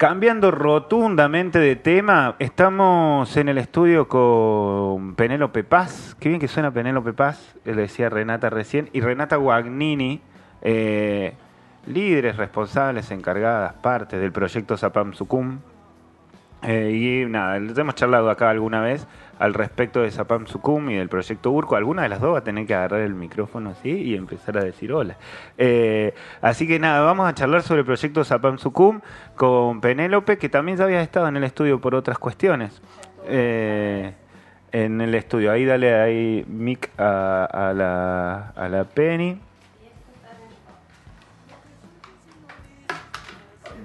Cambiando rotundamente de tema, estamos en el estudio con Penélope Paz. Qué bien que suena Penélope Paz, le decía Renata recién, y Renata Guagnini, eh, líderes responsables, encargadas, parte del proyecto Zapam Sucum. Eh, y nada, les hemos charlado acá alguna vez al respecto de Zapam Sucum y del proyecto Urco. Alguna de las dos va a tener que agarrar el micrófono así y empezar a decir hola. Eh, así que nada, vamos a charlar sobre el proyecto Zapam Sucum con Penélope, que también ya había estado en el estudio por otras cuestiones. Eh, en el estudio, ahí dale ahí mic a, a, la, a la Penny.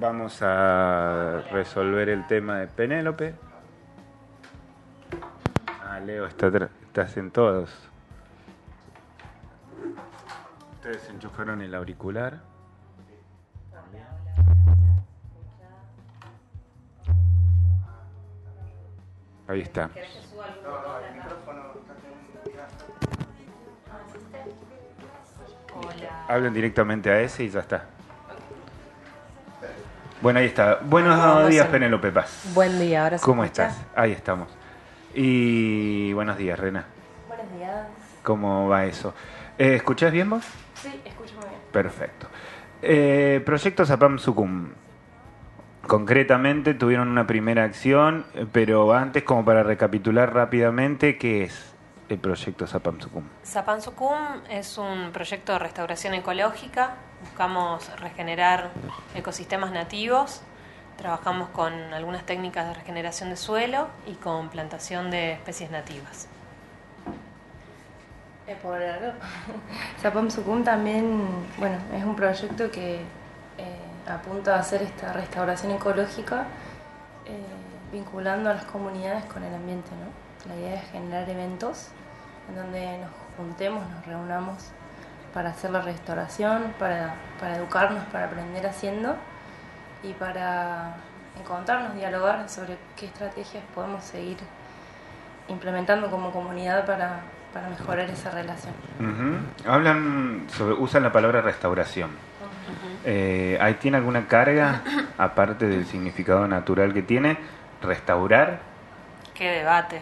Vamos a resolver el tema de Penélope. Ah, Leo, está estás en todos. Ustedes enchufaron el auricular. Ahí está. Hablen directamente a ese y ya está. Bueno, ahí está. Buenos días, Penélope Paz. Buen día, ahora ¿Cómo estás? Ahí estamos. Y buenos días, Rena. Buenos días. ¿Cómo va eso? Eh, ¿Escuchás bien vos? Sí, escucho muy bien. Perfecto. Eh, Proyecto Zapam Sucum. Concretamente tuvieron una primera acción, pero antes, como para recapitular rápidamente, ¿qué es el proyecto Zapam Sucum? Zapam Sucum es un proyecto de restauración ecológica. Buscamos regenerar ecosistemas nativos. Trabajamos con algunas técnicas de regeneración de suelo y con plantación de especies nativas. Eh. Zapam Sucum también, bueno, es un proyecto que eh, apunta a hacer esta restauración ecológica eh, vinculando a las comunidades con el ambiente, ¿no? La idea es generar eventos en donde nos juntemos, nos reunamos para hacer la restauración, para, para educarnos, para aprender haciendo y para encontrarnos, dialogar sobre qué estrategias podemos seguir implementando como comunidad para, para mejorar esa relación. Ujú. Hablan sobre, usan la palabra restauración. Eh, ¿ahí ¿Tiene alguna carga, aparte del significado natural que tiene? ¿Restaurar? Qué debate.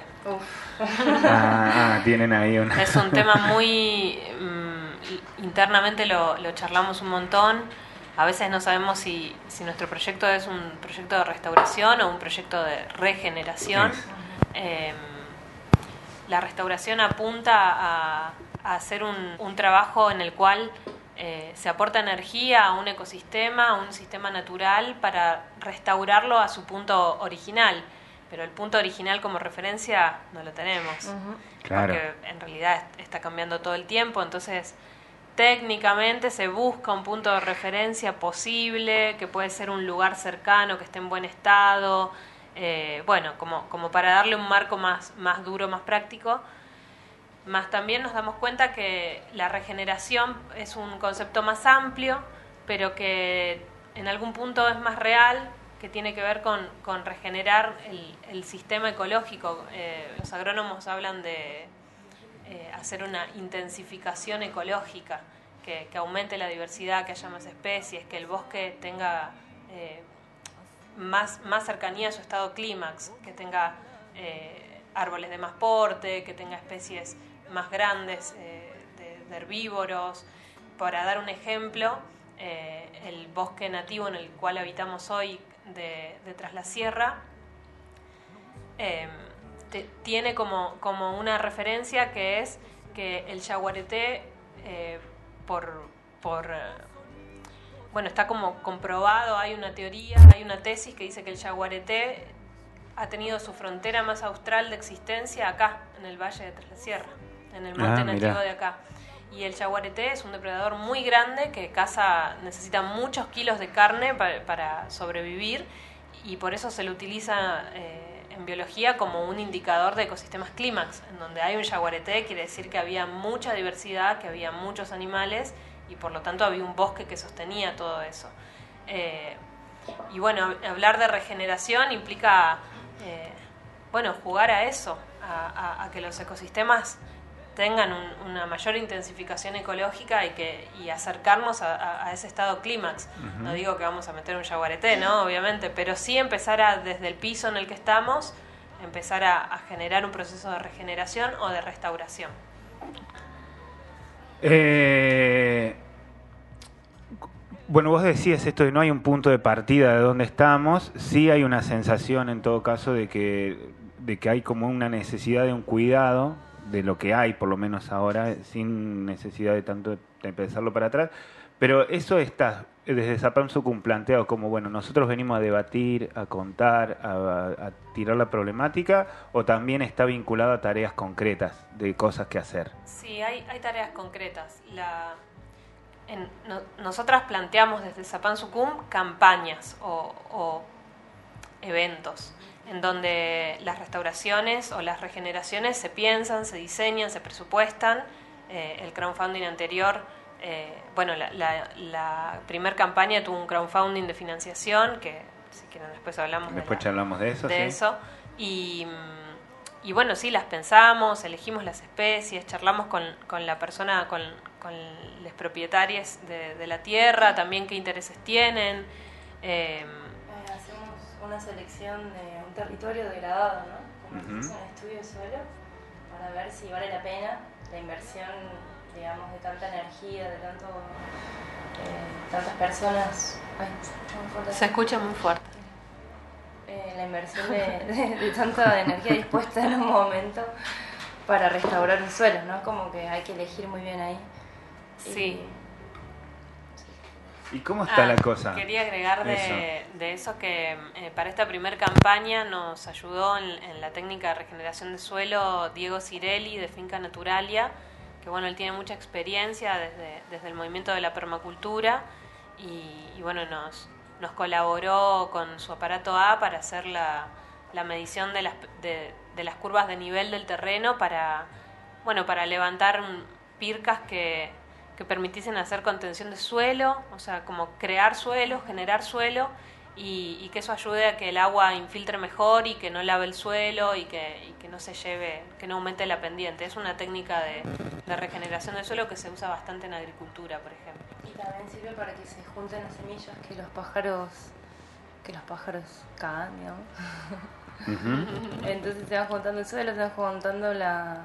Ah, ah, tienen ahí una... Es un tema muy... mm, internamente lo, lo charlamos un montón. A veces no sabemos si, si nuestro proyecto es un proyecto de restauración o un proyecto de regeneración. Eh, la restauración apunta a, a hacer un, un trabajo en el cual eh, se aporta energía a un ecosistema, a un sistema natural para restaurarlo a su punto original. Pero el punto original como referencia no lo tenemos. Claro. Porque en realidad est- está cambiando todo el tiempo. Entonces, técnicamente se busca un punto de referencia posible, que puede ser un lugar cercano, que esté en buen estado. eh, bueno, como, como para darle un marco más, más duro, más práctico. Más también nos damos cuenta que la regeneración es un concepto más amplio, pero que en algún punto es más real, que tiene que ver con, con regenerar el, el sistema ecológico. Eh, los agrónomos hablan de eh, hacer una intensificación ecológica, que, aumente la diversidad, que haya más especies, que el bosque tenga eh, más, más cercanía a su estado clímax, que tenga eh, árboles de más porte, que tenga especies más grandes de, herbívoros. Para dar un ejemplo, el bosque nativo en el cual habitamos hoy de, de la Sierra te- tiene como, como una referencia que es que el yaguareté, eh, por, por eh, bueno, está como comprobado, hay una teoría, hay una tesis que dice que el yaguareté ha tenido su frontera más austral de existencia acá, en el Valle de Tras la Sierra, en el monte Ah, nativo de acá. Y el yaguareté es un depredador muy grande que caza, necesita muchos kilos de carne pa- para, sobrevivir y por eso se lo utiliza eh, en biología como un indicador de ecosistemas clímax. En donde hay un yaguareté quiere decir que había mucha diversidad, que había muchos animales y por lo tanto había un bosque que sostenía todo eso. Eh, y bueno, hablar de regeneración implica, eh, bueno, jugar a eso, a, a- a que los ecosistemas tengan una mayor intensificación ecológica y que y acercarnos a, ese estado clímax. No digo que vamos a meter un jaguareté, ¿no? Obviamente, pero sí empezar a, desde el piso en el que estamos, empezar a, generar un proceso de regeneración o de restauración. Eh, bueno, vos decías esto de no hay un punto de partida de dónde estamos, sí hay una sensación en todo caso de que, de que hay como una necesidad de un cuidado de lo que hay, por lo menos ahora, sin necesidad de tanto de pensarlo para atrás. Pero eso está desde Zapamsucum planteado como, bueno, nosotros venimos a debatir, a contar, a, tirar la problemática, o también está vinculado a tareas concretas de cosas que hacer. Sí, hay, hay tareas concretas. La, nosotras planteamos desde Zapamsucum campañas o, o eventos en donde las restauraciones o las regeneraciones se piensan, se diseñan, se presupuestan. Eh, el crowdfunding anterior, eh, bueno, la, la, primera campaña tuvo un crowdfunding de financiación, que si quieren después hablamos después de, hablamos de eso. De eso. Y, y, bueno, sí, las pensamos, elegimos las especies, charlamos con, con la persona, con, con los propietarios de, de, la tierra, también qué intereses tienen. Eh, una selección de un territorio degradado, ¿no? Como uh un estudio de suelo, para ver si vale la pena la inversión, digamos, de tanta energía, de tanto, eh, tantas personas. se, escucha muy fuerte. Eh, la inversión de, de, tanta energía dispuesta en un momento para restaurar un suelo, ¿no? Como que hay que elegir muy bien ahí. Sí. ¿Y cómo está la ah, cosa? Quería agregar de eso, que eh, para esta primera campaña nos ayudó en, la técnica de regeneración de suelo Diego Cirelli de Finca Naturalia, que bueno, él tiene mucha experiencia desde, desde el movimiento de la permacultura y, bueno, nos, nos colaboró con su aparato A para hacer la, la medición de las, de, de las curvas de nivel del terreno para, bueno, para levantar pircas que que permitiesen hacer contención de suelo, o sea, como crear suelo, generar suelo y, que eso ayude a que el agua infiltre mejor y que no lave el suelo y que, que no se lleve, que no aumente la pendiente. Es una técnica de, regeneración del suelo que se usa bastante en agricultura, por ejemplo. Y también sirve para que se junten las semillas que los pájaros que los pájaros cagan, digamos. Entonces se van juntando el suelo, se van juntando las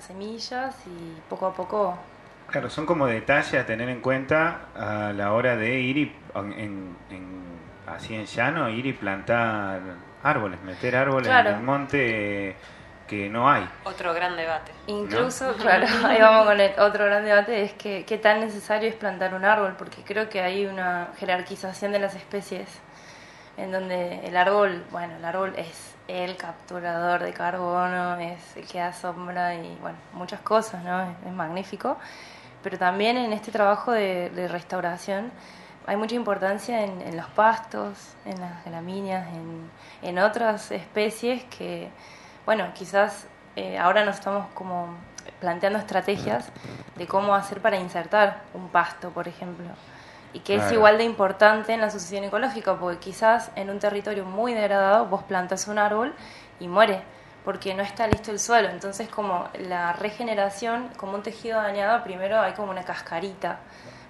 semillas y poco a poco Claro, son como detalles a tener en cuenta a la hora de ir y en, así en llano, ir y plantar árboles, meter árboles en el monte que no hay. Otro gran debate. Incluso, claro, ahí vamos con el otro gran debate, es que qué tan necesario es plantar un árbol, porque creo que hay una jerarquización de las especies en donde el árbol, bueno, el árbol es el capturador de carbono, es el que da sombra y, bueno, muchas cosas, ¿no? es magnífico pero también en este trabajo de, restauración hay mucha importancia en, los pastos, en las gramíneas, en, otras especies que, bueno, quizás eh, ahora nos estamos como planteando estrategias de cómo hacer para insertar un pasto, por ejemplo, y que es igual de importante en la sucesión ecológica, porque quizás en un territorio muy degradado vos plantas un árbol y muere porque no está listo el suelo. Entonces, como la regeneración, como un tejido dañado, primero hay como una cascarita,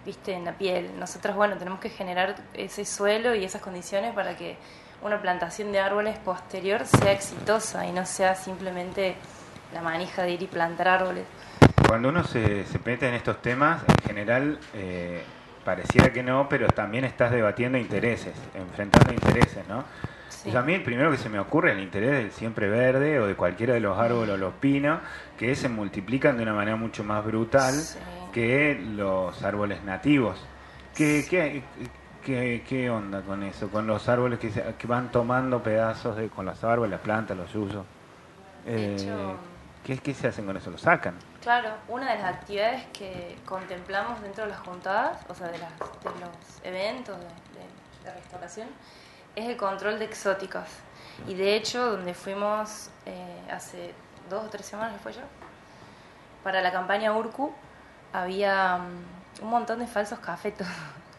viste, en la piel. Nosotros, bueno, tenemos que generar ese suelo y esas condiciones para que una plantación de árboles posterior sea exitosa y no sea simplemente la manija de ir y plantar árboles. Cuando uno se, se mete en estos temas, en general eh, pareciera que no, pero también estás debatiendo intereses, enfrentando intereses, ¿no? A mí el primero que se me ocurre es el interés del siempre verde o de cualquiera de los árboles o los pinos, que se multiplican de una manera mucho más brutal que los árboles nativos. ¿Qué, qué, qué, onda con eso? Con los árboles que, que van tomando pedazos de, con los árboles, las plantas, los usos. Eh, ¿qué, ¿Qué se hacen con eso? ¿Lo sacan? Claro, una de las actividades que contemplamos dentro de las juntadas, o sea, de, las, de los eventos de restauración, es el control de exóticos. Y de hecho, donde fuimos eh, hace dos o tres semanas, fue yo, para la campaña Urcu, había mm, un montón de falsos cafetos.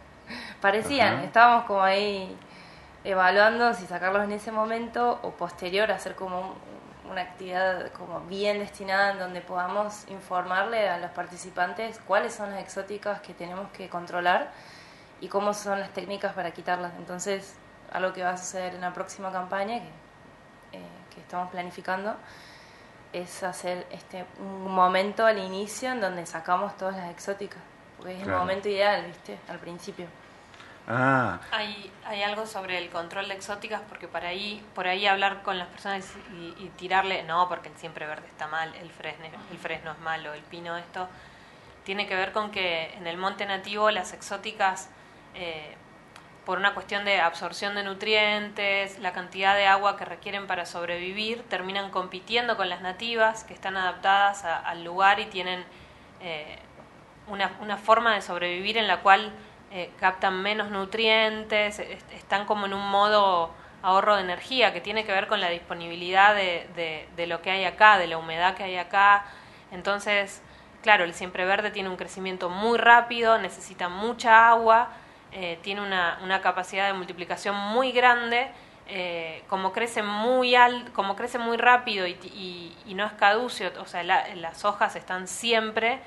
Parecían, estábamos como ahí evaluando si sacarlos en ese momento o posterior, hacer como una actividad como bien destinada en donde podamos informarle a los participantes cuáles son las exóticas que tenemos que controlar y cómo son las técnicas para quitarlas. Entonces, algo que va a suceder en la próxima campaña que, eh, que estamos planificando es hacer este un momento al inicio en donde sacamos todas las exóticas, porque es el momento ideal, ¿viste? Al principio. Ah. Hay, hay algo sobre el control de exóticas, porque por ahí, por ahí hablar con las personas y, tirarle, no, porque el siempre verde está mal, el fresno, el fresno es malo, el pino esto, tiene que ver con que en el monte nativo las exóticas, eh, por una cuestión de absorción de nutrientes, la cantidad de agua que requieren para sobrevivir, terminan compitiendo con las nativas, que están adaptadas al lugar y tienen eh, una, una forma de sobrevivir en la cual eh, captan menos nutrientes, están como en un modo ahorro de energía que tiene que ver con la disponibilidad de, de, lo que hay acá, de la humedad que hay acá. Entonces, claro, el siempre verde tiene un crecimiento muy rápido, necesita mucha agua, eh, tiene una, una, capacidad de multiplicación muy grande. Eh, como crece muy al, como crece muy rápido y, y, no es caducio, o sea, las hojas están siempre,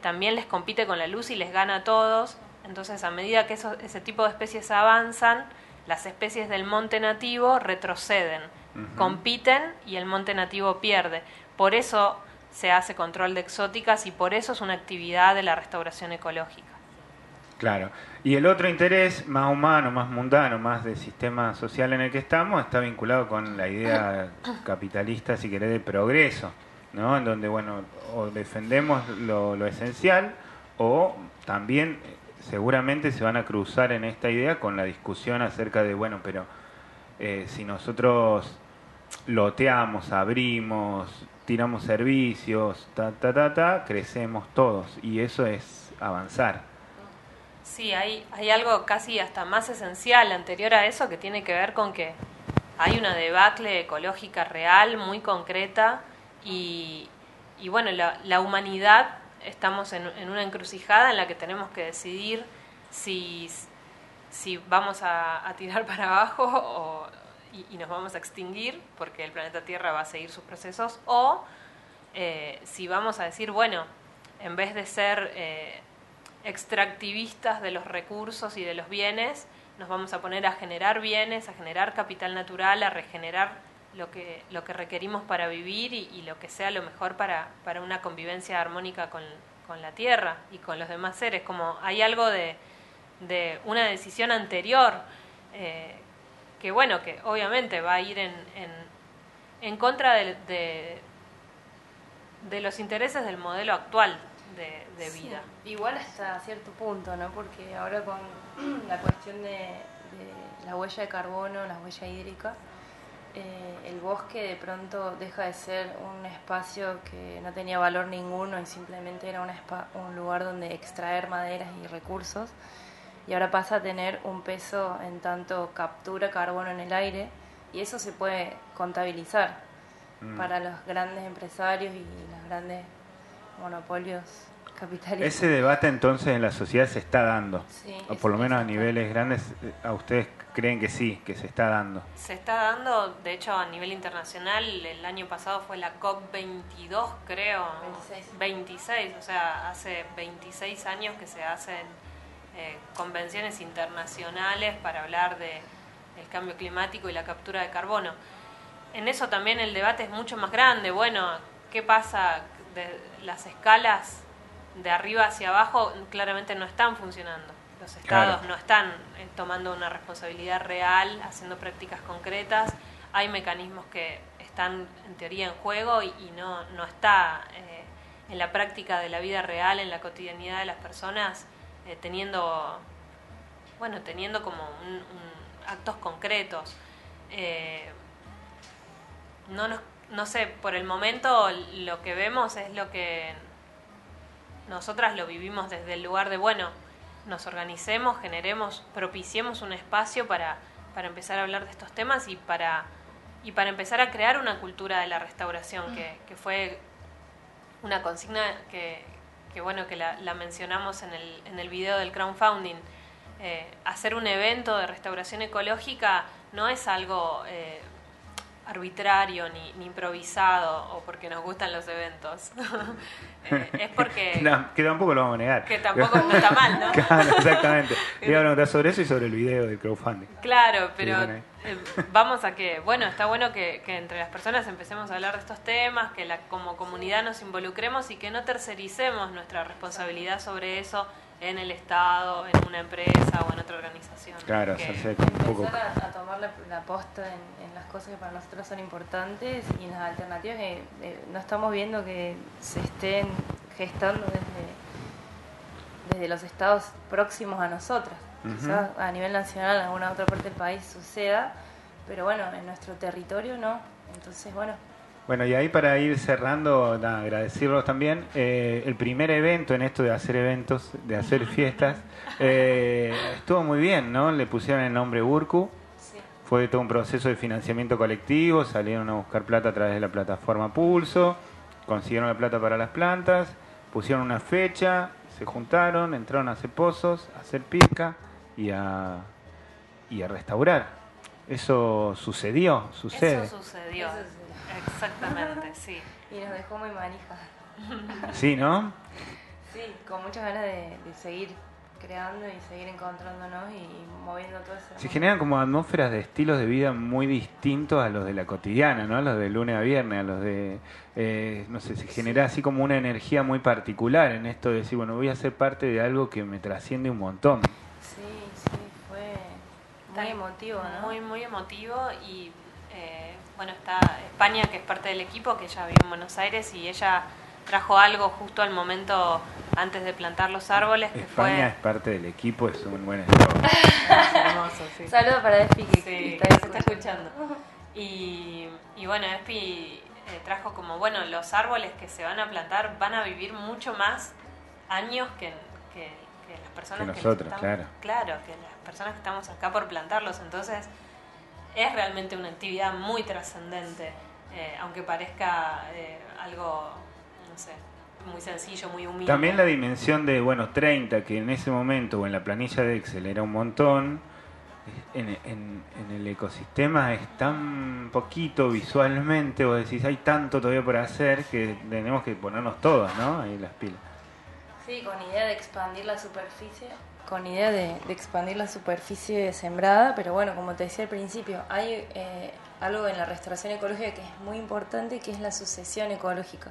también les compite con la luz y les gana a todos. Entonces, a medida que ese tipo de especies avanzan, las especies del monte nativo retroceden, compiten y el monte nativo pierde. Por eso se hace control de exóticas y por eso es una actividad de la restauración ecológica. Claro. Y el otro interés más humano, más mundano, más del sistema social en el que estamos, está vinculado con la idea capitalista, si querés, de progreso, ¿no? En donde, bueno, o defendemos lo, lo esencial o también seguramente se van a cruzar en esta idea con la discusión acerca de, bueno, pero eh, si nosotros loteamos, abrimos, tiramos servicios, ta, ta, ta, ta, crecemos todos y eso es avanzar. Sí, hay, hay algo casi hasta más esencial anterior a eso que tiene que ver con que hay una debacle ecológica real, muy concreta, y, y bueno, la, la humanidad estamos en, una encrucijada en la que tenemos que decidir si, si vamos a, tirar para abajo y, nos vamos a extinguir porque el planeta Tierra va a seguir sus procesos o eh, si vamos a decir, bueno, en vez de ser eh, extractivistas de los recursos y de los bienes, nos vamos a poner a generar bienes, a generar capital natural, a regenerar lo que, lo que requerimos para vivir y, lo que sea lo mejor para, para una convivencia armónica con, con, la tierra y con los demás seres. Como hay algo de, de una decisión anterior eh, que, bueno, que obviamente va a ir en, en, en contra de, de, los intereses del modelo actual de, de vida. igual hasta cierto punto, ¿no? Porque ahora con la cuestión de, la huella de carbono, la huella hídrica, eh, el bosque de pronto deja de ser un espacio que no tenía valor ninguno y simplemente era un, un lugar donde extraer maderas y recursos y ahora pasa a tener un peso en tanto captura carbono en el aire y eso se puede contabilizar mm. para los grandes empresarios y los grandes monopolios capitalistas. Ese debate entonces en la sociedad se está dando, o por lo menos a niveles grandes, eh, ¿a ustedes creen que sí, que se está dando? Se está dando, de hecho a nivel internacional, el año pasado fue la COP22 creo, 26, 26 o sea, hace 26 años que se hacen eh, convenciones internacionales para hablar de el cambio climático y la captura de carbono. En eso también el debate es mucho más grande. Bueno, ¿qué pasa? De las escalas de arriba hacia abajo claramente no están funcionando. Los estados no están eh, tomando una responsabilidad real, haciendo prácticas concretas. Hay mecanismos que están en teoría en juego y, no, no está eh, en la práctica de la vida real, en la cotidianidad de las personas, eh, teniendo, bueno, teniendo como actos concretos. no, no sé, por el momento lo que vemos es lo que nosotras lo vivimos desde el lugar de, bueno, nos organicemos, generemos, propiciemos un espacio para, para empezar a hablar de estos temas y para, y para empezar a crear una cultura de la restauración, que, que fue una consigna que, que bueno, que la, la, mencionamos en el, en el video del crowdfunding. Eh, hacer un evento de restauración ecológica no es algo... Eh, arbitrario ni, ni, improvisado o porque nos gustan los eventos. Eh, es porque... que tampoco lo vamos a negar. Que tampoco no está mal, ¿no? claro, exactamente. Iba a preguntar sobre eso y sobre el video del crowdfunding. Claro, pero eh, vamos a que, bueno, está bueno que, que, entre las personas empecemos a hablar de estos temas, que la, como comunidad nos involucremos y que no tercericemos nuestra responsabilidad sobre eso en el Estado, en una empresa o en otra organización. Claro, que hacer un poco... A, a, tomar la, posta en, las cosas que para nosotros son importantes y en las alternativas que no estamos viendo que se estén gestando desde, desde los estados próximos a nosotros. Quizás a nivel nacional en alguna otra parte del país suceda, pero bueno, en nuestro territorio no. Entonces, bueno, bueno, y ahí para ir cerrando, nada, agradecerlos también. Eh, el primer evento en esto de hacer eventos, de hacer fiestas, eh, estuvo muy bien, ¿no? Le pusieron el nombre Urcu. Fue todo un proceso de financiamiento colectivo, salieron a buscar plata a través de la plataforma Pulso, consiguieron la plata para las plantas, pusieron una fecha, se juntaron, entraron a hacer pozos, a hacer pica y a, y a restaurar. Eso sucedió, sucede. Eso sucedió. Exactamente, sí. Y nos dejó muy manija. Sí, ¿no? Sí, con muchas ganas de, seguir creando y seguir encontrándonos y moviendo todo eso. Se generan como atmósferas de estilos de vida muy distintos a los de la cotidiana, ¿no? A los de lunes a viernes, a los de, eh, no sé, se genera así como una energía muy particular en esto de decir, bueno, voy a ser parte de algo que me trasciende un montón. Sí, sí, fue muy emotivo, ¿no? Muy, muy emotivo y eh, bueno, está España, que es parte del equipo, que ella vive en Buenos Aires y ella trajo algo justo al momento antes de plantar los árboles. Que España es parte del equipo, es un buen eslogan. Saludos para Espi, que, está, escuchando. Y, bueno, Espi eh, trajo como, bueno, los árboles que se van a plantar van a vivir mucho más años que, las personas que nosotros, claro. Claro, que las personas que estamos acá por plantarlos. Entonces es realmente una actividad muy trascendente, eh, aunque parezca eh, algo, no sé, muy sencillo, muy humilde. También la dimensión de, bueno, 30, que en ese momento o en la planilla de Excel era un montón, en, en, el ecosistema es tan poquito visualmente, vos decís, hay tanto todavía por hacer que tenemos que ponernos todos, ¿no? Ahí las pilas. Sí, con idea de expandir la superficie con idea de, expandir la superficie sembrada, pero bueno, como te decía al principio, hay eh, algo en la restauración ecológica que es muy importante, que es la sucesión ecológica.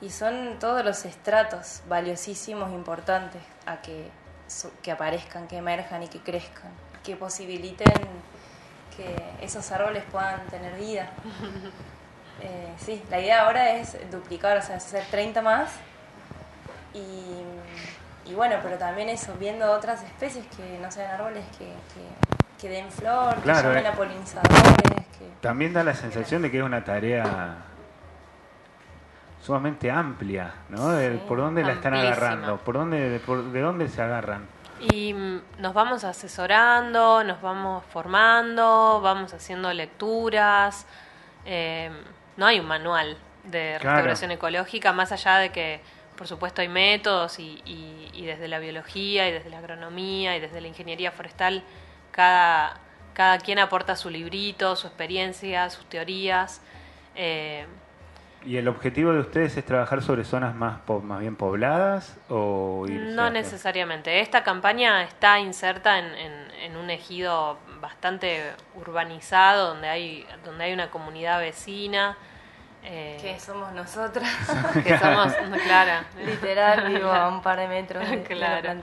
Y son todos los estratos valiosísimos, importantes, a que, que aparezcan, que emerjan y que crezcan, que posibiliten que esos árboles puedan tener vida. Eh, sí, la idea ahora es duplicar, o sea, hacer 30 más y y bueno, pero también eso, viendo otras especies que no sean árboles que, que, den flor, que llamen eh. a polinizadores. Que... También da la sensación de que es una tarea sumamente amplia, ¿no? ¿Por dónde la están agarrando? ¿Por dónde, ¿De dónde se agarran? Y mm, nos vamos asesorando, nos vamos formando, vamos haciendo lecturas. Eh, no hay un manual de restauración ecológica, más allá de que por supuesto hay métodos y, y, desde la biología y desde la agronomía y desde la ingeniería forestal, cada, cada quien aporta su librito, su experiencia, sus teorías. Eh, ¿Y el objetivo de ustedes es trabajar sobre zonas más, más bien pobladas o No necesariamente. Esta campaña está inserta en, en, un ejido bastante urbanizado, donde hay, donde hay una comunidad vecina. Eh, que somos nosotras. que somos, claro. Literal, vivo a un par de metros de, claro.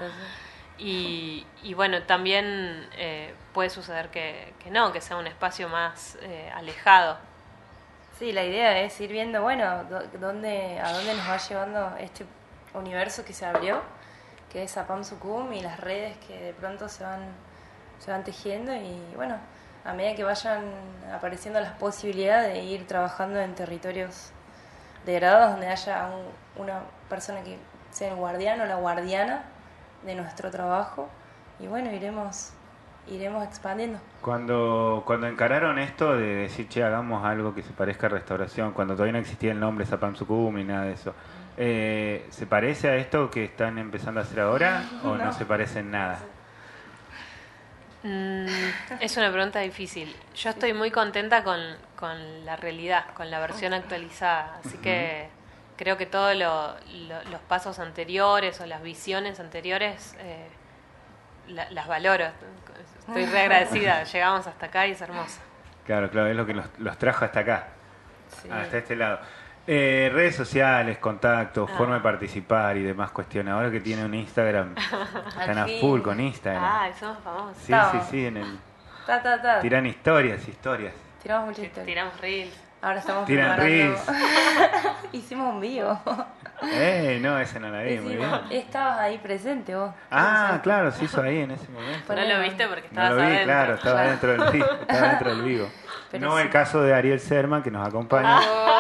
Y, y, bueno, también eh, puede suceder que, que, no, que sea un espacio más eh, alejado. Sí, la idea es ir viendo, bueno, dónde, a dónde nos va llevando este universo que se abrió, que es Apam Sukum y las redes que de pronto se van, se van tejiendo y bueno, a medida que vayan apareciendo las posibilidades de ir trabajando en territorios degradados donde haya una persona que sea el guardiano o la guardiana de nuestro trabajo y bueno, iremos iremos expandiendo. Cuando, cuando encararon esto de decir, che, hagamos algo que se parezca a restauración, cuando todavía no existía el nombre Zapam Sukum y nada de eso, eh, ¿se parece a esto que están empezando a hacer ahora o no, se parece en nada? Mm, es una pregunta difícil. Yo estoy muy contenta con, con la realidad, con la versión actualizada. Así que creo que todos los pasos anteriores o las visiones anteriores eh, las valoro. Estoy re agradecida. Llegamos hasta acá y es hermoso. Claro, claro, es lo que los, trajo hasta acá, hasta este lado. Eh, redes sociales, contactos, ah. forma de participar y demás cuestiones. Ahora que tiene un Instagram, están a full con Instagram. Ah, somos famosos. Sí, sí, sí, en el... Tiran historias, historias. Tiramos muchas historias. Tiramos reels. Ahora estamos Tiran reels. Hicimos un vivo. Eh, no, ese no la vi, muy bien. Estabas ahí presente vos. Ah, claro, se hizo ahí en ese momento. No lo viste porque estabas no lo vi, adentro. claro, estaba dentro del vivo. Estaba dentro del vivo. no el caso de Ariel Serman, que nos acompaña. Ah,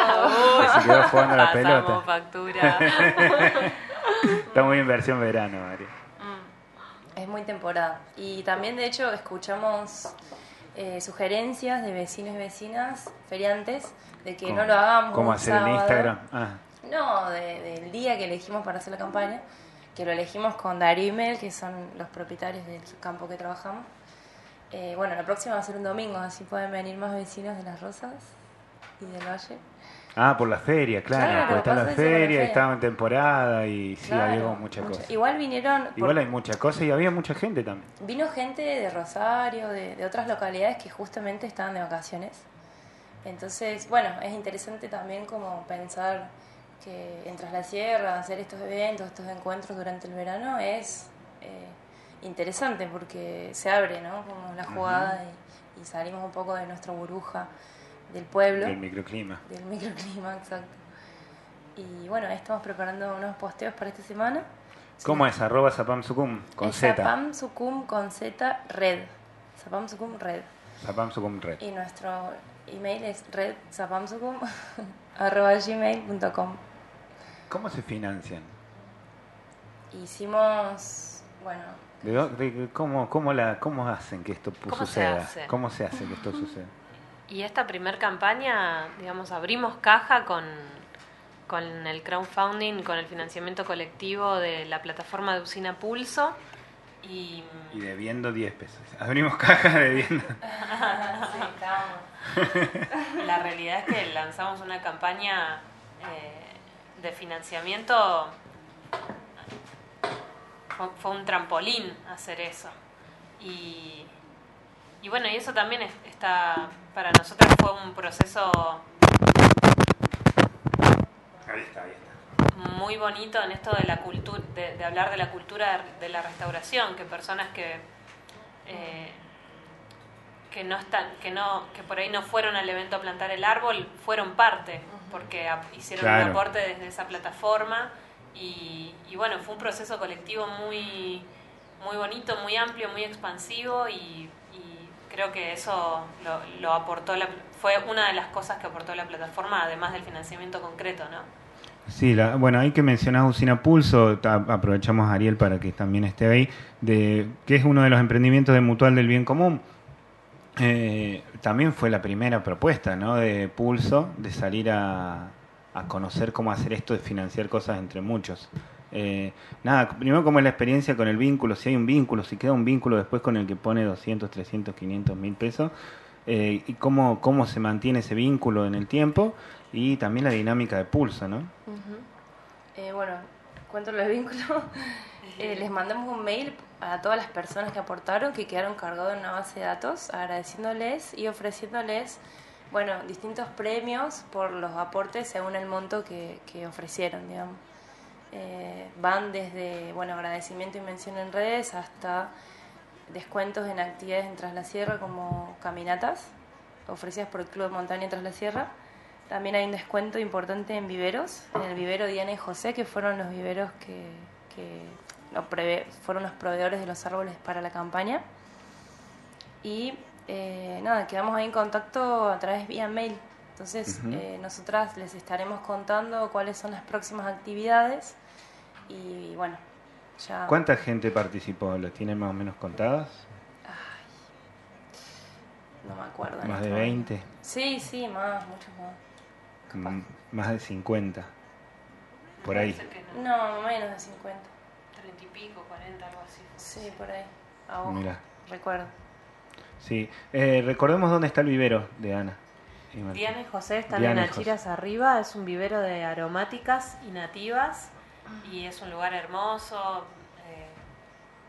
se quedó jugando la pelota. factura. Está muy en versión verano, Ariel. Mm. Es muy temporada. Y también, de hecho, escuchamos eh, sugerencias de vecinos y vecinas, feriantes, de que no lo hagamos. ¿Cómo hacer en Instagram? Ah. No, del día que elegimos para hacer la campaña, que lo elegimos con Darío y Mel, que son los propietarios del campo que trabajamos. Eh, bueno, la próxima va a ser un domingo, así pueden venir más vecinos de Las Rosas y del Valle. Ah, por la feria, claro, porque está la feria, estaba en temporada y sí, había muchas cosas. Igual vinieron... Igual hay muchas cosas y había mucha gente también. Vino gente de Rosario, de, de otras localidades que justamente estaban de vacaciones. Entonces, bueno, es interesante también como pensar que en Tras la Sierra, hacer estos eventos, estos encuentros durante el verano es eh, interesante porque se abre, ¿no? Como la jugada y, y, salimos un poco de nuestra burbuja del pueblo. Del microclima. Del microclima, exacto. Y bueno, estamos preparando unos posteos para esta semana. ¿Cómo es? Arroba Zapamsucum con Z. Zapamsucum con Z red. Zapamsucum red. Zapamsucum red. Y nuestro email es red arroba gmail.com. ¿Cómo se financian? Hicimos, bueno... cómo, cómo, la, ¿Cómo hacen que esto suceda? ¿Cómo se hace que esto suceda? Y esta primer campaña, digamos, abrimos caja con, con el crowdfunding, con el financiamiento colectivo de la plataforma de Usina Pulso. Y, y debiendo 10 pesos. Abrimos caja debiendo. la realidad es que lanzamos una campaña eh, de financiamiento fue, un trampolín hacer eso. Y, y bueno, y eso también está, para nosotros fue un proceso muy bonito en esto de la cultura, de, hablar de la cultura de la restauración, que personas que eh, que no están, que no, que por ahí no fueron al evento a plantar el árbol, fueron parte, porque hicieron un aporte desde esa plataforma y, bueno, fue un proceso colectivo muy, muy bonito, muy amplio, muy expansivo y, creo que eso lo, aportó, la, fue una de las cosas que aportó la plataforma, además del financiamiento concreto, ¿no? Sí, bueno, hay que mencionar Usina Pulso, aprovechamos a Ariel para que también esté ahí, de, que es uno de los emprendimientos de Mutual del Bien Común, eh, también fue la primera propuesta ¿no? de Pulso de salir a, conocer cómo hacer esto de financiar cosas entre muchos. Eh, nada, primero cómo es la experiencia con el vínculo, si hay un vínculo, si queda un vínculo después con el que pone 200, 300, 500 mil pesos, eh, y cómo, cómo se mantiene ese vínculo en el tiempo y también la dinámica de Pulso, ¿no? bueno, cuento el vínculo. les mandamos un mail a todas las personas que aportaron, que quedaron cargados en una base de datos, agradeciéndoles y ofreciéndoles, bueno, distintos premios por los aportes según el monto que, ofrecieron, digamos. Eh, van desde, bueno, agradecimiento y mención en redes hasta descuentos en actividades en Tras la Sierra como caminatas ofrecidas por el Club de Montaña Tras la Sierra. También hay un descuento importante en viveros, en el vivero Diana y José, que fueron los viveros que, que fueron los proveedores de los árboles para la campaña. Y eh, nada, quedamos ahí en contacto a través vía mail. Entonces, eh, nosotras les estaremos contando cuáles son las próximas actividades. Y bueno, ya. ¿Cuánta gente participó? ¿Las tienen más o menos contadas? no me acuerdo. ¿Más de 20? Este sí, sí, más, mucho más. Mm, más de 50. Por ahí. No, menos de 50 y pico, 40, algo así. Sí, por ahí. Mira. Recuerdo. Sí. Eh, recordemos dónde está el vivero de Ana. Diana y José están Diana en Alchiras arriba, es un vivero de aromáticas y nativas y es un lugar hermoso. eh,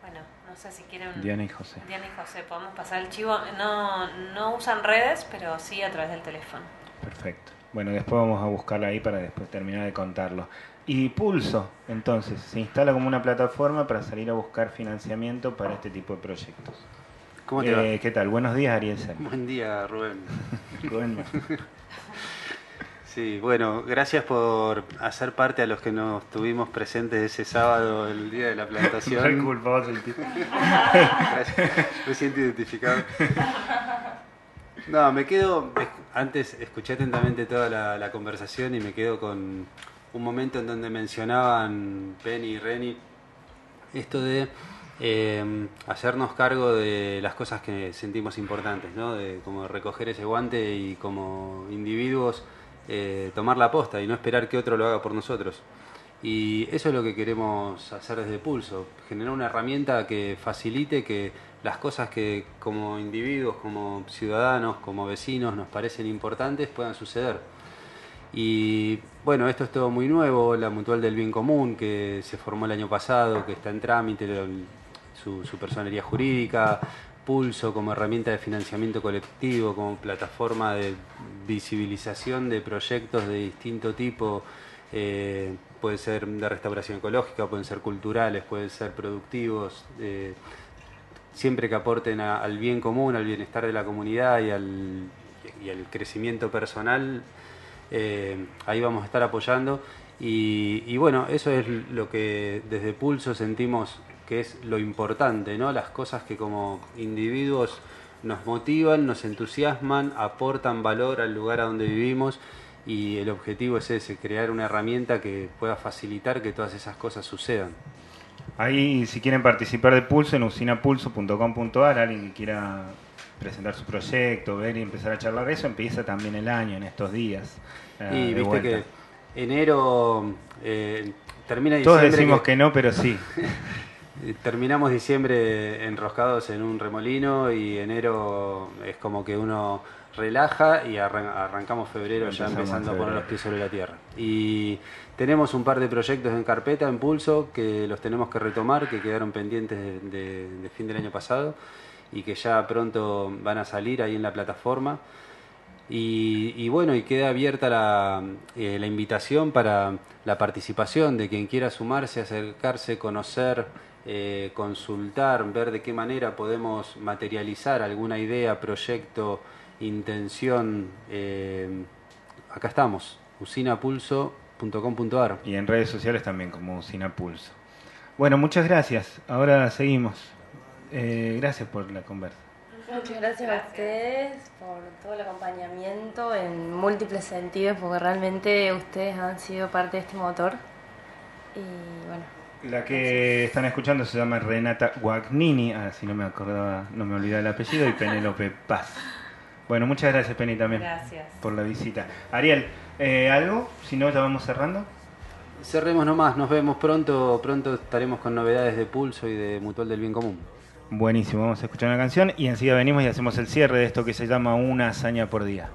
bueno, no sé si quieren... Diana y José. Diana y José, podemos pasar el chivo. No, no usan redes, pero sí a través del teléfono. Perfecto. Bueno, después vamos a buscarla ahí para después terminar de contarlo. Y Pulso, entonces, se instala como una plataforma para salir a buscar financiamiento para este tipo de proyectos. ¿Cómo te Eh, ¿Qué tal? Buenos días, Ariel va? Buen día, Rubén. Rubén. Sí, bueno, gracias por hacer parte a los que no estuvimos presentes ese sábado, el día de la plantación. tipo. Gracias, Me siento identificado. No, me quedo, es- antes escuché atentamente toda la, la conversación y me quedo con un momento en donde mencionaban Penny y Reni esto de eh, hacernos cargo de las cosas que sentimos importantes, ¿no? De como recoger ese guante y como individuos eh, tomar la posta y no esperar que otro lo haga por nosotros. Y eso es lo que queremos hacer desde Pulso, generar una herramienta que facilite que las cosas que como individuos, como ciudadanos, como vecinos nos parecen importantes puedan suceder. Y bueno, esto es todo muy nuevo, la Mutual del Bien Común, que se formó el año pasado, que está en trámite, su, su personería jurídica, Pulso como herramienta de financiamiento colectivo, como plataforma de visibilización de proyectos de distinto tipo, eh, pueden ser de restauración ecológica, pueden ser culturales, pueden ser productivos, eh, siempre que aporten al bien común, al bienestar de la comunidad y al, crecimiento personal, eh, ahí vamos a estar apoyando. Y bueno, eso es lo que desde Pulso sentimos que es lo importante, ¿no? Las cosas que como individuos nos motivan, nos entusiasman, aportan valor al lugar a donde vivimos y el objetivo es ese, crear una herramienta que pueda facilitar que todas esas cosas sucedan. Ahí, si quieren participar de Pulso, en usinapulso.com.ar, alguien que quiera presentar su proyecto, ver y empezar a charlar de eso, empieza también el año, en estos días. eh, Y viste vuelta. que enero eh, termina Todos diciembre. decimos que- que no, pero sí. Eh, Terminamos diciembre enroscados en un remolino y enero es como que uno relaja y arran- arrancamos febrero ya empezando a poner los pies sobre la tierra. Y tenemos un par de proyectos en carpeta, en pulso, que los tenemos que retomar, que quedaron pendientes de, de- de fin del año pasado y que ya pronto van a salir ahí en la plataforma. Y, y bueno, y queda abierta la, eh, la invitación para la participación de quien quiera sumarse, acercarse, conocer, eh, consultar, ver de qué manera podemos materializar alguna idea, proyecto, intención. eh, acá estamos, usinapulso.com.ar. Y en redes sociales también, como Usina Pulso. Bueno, muchas gracias. Ahora seguimos. Eh, gracias por la conversa. Muchas gracias, a ustedes por todo el acompañamiento en múltiples sentidos, porque realmente ustedes han sido parte de este motor. Y bueno, La que están escuchando se llama Renata Guagnini, ah, si no me acordaba, no me olvidaba el apellido, y Penélope Paz. Bueno, muchas gracias Penny también Gracias. por la visita. Ariel, eh, ¿algo? Si no, ya vamos cerrando. Cerremos nomás, nos vemos pronto, pronto estaremos con novedades de Pulso y de Mutual del Bien Común. Buenísimo, vamos a escuchar una canción y enseguida venimos y hacemos el cierre de esto que se llama Una hazaña por día.